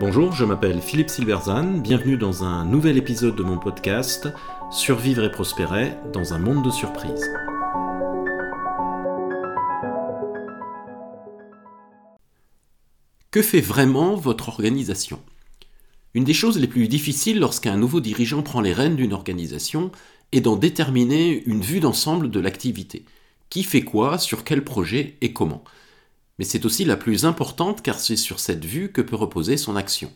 Bonjour, je m'appelle Philippe Silverzan, bienvenue dans un nouvel épisode de mon podcast Survivre et prospérer dans un monde de surprises. Que fait vraiment votre organisation? Une des choses les plus difficiles lorsqu'un nouveau dirigeant prend les rênes d'une organisation est d'en déterminer une vue d'ensemble de l'activité. Qui fait quoi, sur quel projet? Et comment? Mais c'est aussi la plus importante car c'est sur cette vue que peut reposer son action.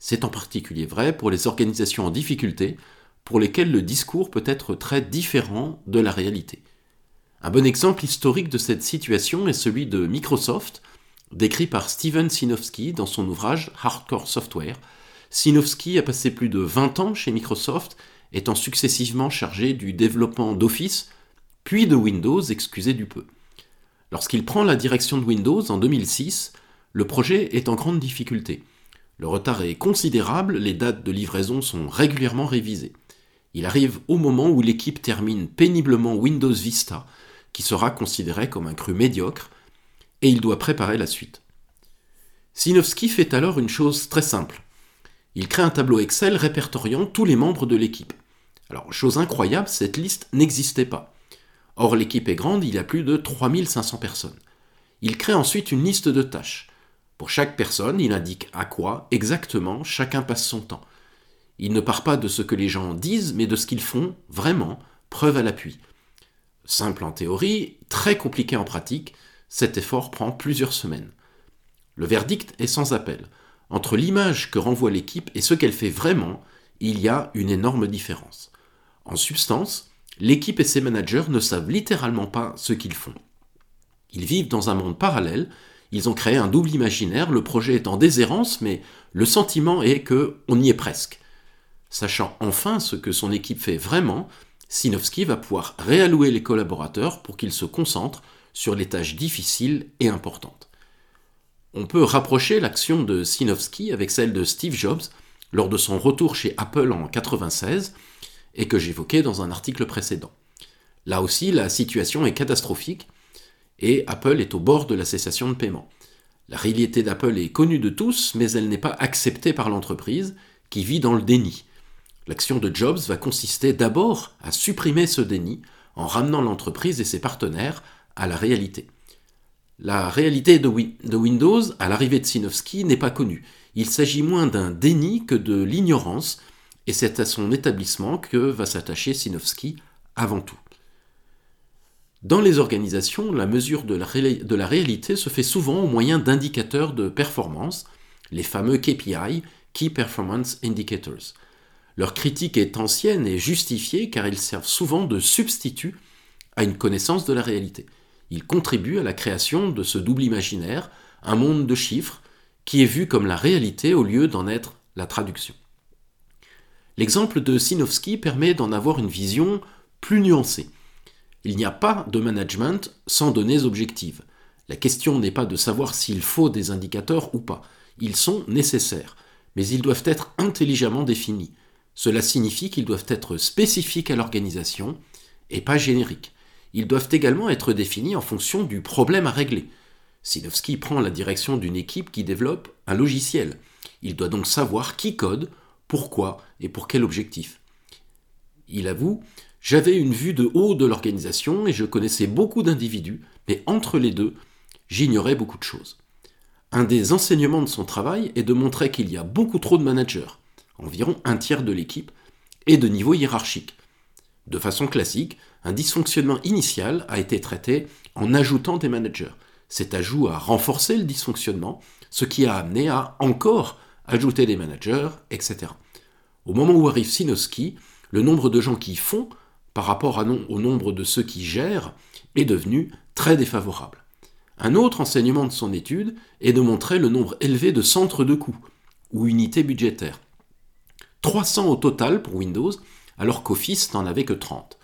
C'est en particulier vrai pour les organisations en difficulté, pour lesquelles le discours peut être très différent de la réalité. Un bon exemple historique de cette situation est celui de Microsoft, décrit par Steven Sinofsky dans son ouvrage Hardcore Software. Sinofsky a passé plus de 20 ans chez Microsoft, étant successivement chargé du développement d'Office, puis de Windows, excusez du peu. Lorsqu'il prend la direction de Windows en 2006, le projet est en grande difficulté. Le retard est considérable, les dates de livraison sont régulièrement révisées. Il arrive au moment où l'équipe termine péniblement Windows Vista, qui sera considéré comme un cru médiocre, et il doit préparer la suite. Sinowski fait alors une chose très simple. Il crée un tableau Excel répertoriant tous les membres de l'équipe. Alors, chose incroyable, cette liste n'existait pas. Or, l'équipe est grande, il y a plus de 3500 personnes. Il crée ensuite une liste de tâches. Pour chaque personne, il indique à quoi exactement chacun passe son temps. Il ne part pas de ce que les gens disent, mais de ce qu'ils font vraiment, preuve à l'appui. Simple en théorie, très compliqué en pratique, cet effort prend plusieurs semaines. Le verdict est sans appel. Entre l'image que renvoie l'équipe et ce qu'elle fait vraiment, il y a une énorme différence. En substance, l'équipe et ses managers ne savent littéralement pas ce qu'ils font. Ils vivent dans un monde parallèle, ils ont créé un double imaginaire, le projet est en déshérence, mais le sentiment est que on y est presque. Sachant enfin ce que son équipe fait vraiment, Sinowski va pouvoir réallouer les collaborateurs pour qu'ils se concentrent sur les tâches difficiles et importantes. On peut rapprocher l'action de Sinowski avec celle de Steve Jobs lors de son retour chez Apple en 1996, et que j'évoquais dans un article précédent. Là aussi, la situation est catastrophique et Apple est au bord de la cessation de paiement. La réalité d'Apple est connue de tous, mais elle n'est pas acceptée par l'entreprise qui vit dans le déni. L'action de Jobs va consister d'abord à supprimer ce déni en ramenant l'entreprise et ses partenaires à la réalité. La réalité de, Windows, à l'arrivée de Sinofsky, n'est pas connue. Il s'agit moins d'un déni que de l'ignorance et c'est à son établissement que va s'attacher Sinowski avant tout. Dans les organisations, la mesure de la, réalité se fait souvent au moyen d'indicateurs de performance, les fameux KPI, Key Performance Indicators. Leur critique est ancienne et justifiée car ils servent souvent de substitut à une connaissance de la réalité. Ils contribuent à la création de ce double imaginaire, un monde de chiffres, qui est vu comme la réalité au lieu d'en être la traduction. L'exemple de Sinowski permet d'en avoir une vision plus nuancée. Il n'y a pas de management sans données objectives. La question n'est pas de savoir s'il faut des indicateurs ou pas. Ils sont nécessaires, mais ils doivent être intelligemment définis. Cela signifie qu'ils doivent être spécifiques à l'organisation et pas génériques. Ils doivent également être définis en fonction du problème à régler. Sinowski prend la direction d'une équipe qui développe un logiciel. Il doit donc savoir qui code, pourquoi et pour quel objectif. Il avoue, j'avais une vue de haut de l'organisation et je connaissais beaucoup d'individus, mais entre les deux, j'ignorais beaucoup de choses. Un des enseignements de son travail est de montrer qu'il y a beaucoup trop de managers, environ un tiers de l'équipe, et de niveau hiérarchique. De façon classique, un dysfonctionnement initial a été traité en ajoutant des managers. Cet ajout a renforcé le dysfonctionnement, ce qui a amené à encore ajouter des managers, etc. Au moment où arrive Sinoski, le nombre de gens qui font par rapport au nombre de ceux qui gèrent est devenu très défavorable. Un autre enseignement de son étude est de montrer le nombre élevé de centres de coûts, ou unités budgétaires. 300 au total pour Windows, alors qu'Office n'en avait que 30.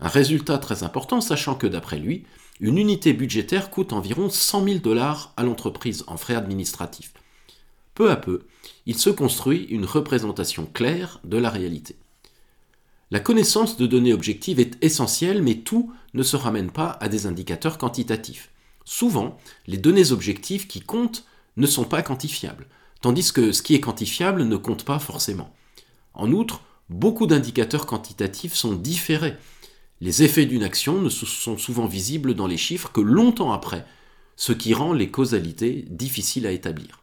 Un résultat très important, sachant que d'après lui, une unité budgétaire coûte environ 100 000 dollars à l'entreprise en frais administratifs. Peu à peu, il se construit une représentation claire de la réalité. La connaissance de données objectives est essentielle, mais tout ne se ramène pas à des indicateurs quantitatifs. Souvent, les données objectives qui comptent ne sont pas quantifiables, tandis que ce qui est quantifiable ne compte pas forcément. En outre, beaucoup d'indicateurs quantitatifs sont différés. Les effets d'une action ne sont souvent visibles dans les chiffres que longtemps après, ce qui rend les causalités difficiles à établir.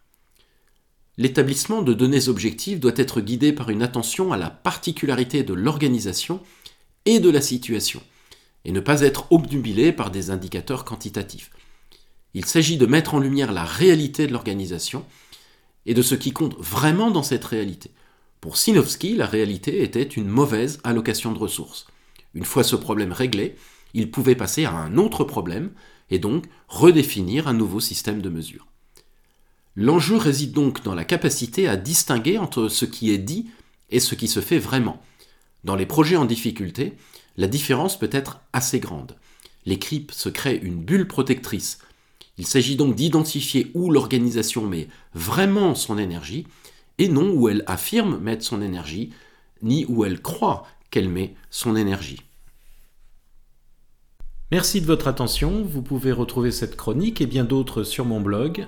L'établissement de données objectives doit être guidé par une attention à la particularité de l'organisation et de la situation, et ne pas être obnubilé par des indicateurs quantitatifs. Il s'agit de mettre en lumière la réalité de l'organisation et de ce qui compte vraiment dans cette réalité. Pour Sinowski, la réalité était une mauvaise allocation de ressources. Une fois ce problème réglé, il pouvait passer à un autre problème et donc redéfinir un nouveau système de mesure. L'enjeu réside donc dans la capacité à distinguer entre ce qui est dit et ce qui se fait vraiment. Dans les projets en difficulté, la différence peut être assez grande. L'équipe se crée une bulle protectrice il s'agit donc d'identifier où l'organisation met vraiment son énergie, et non où elle affirme mettre son énergie, ni où elle croit qu'elle met son énergie. Merci de votre attention, vous pouvez retrouver cette chronique et bien d'autres sur mon blog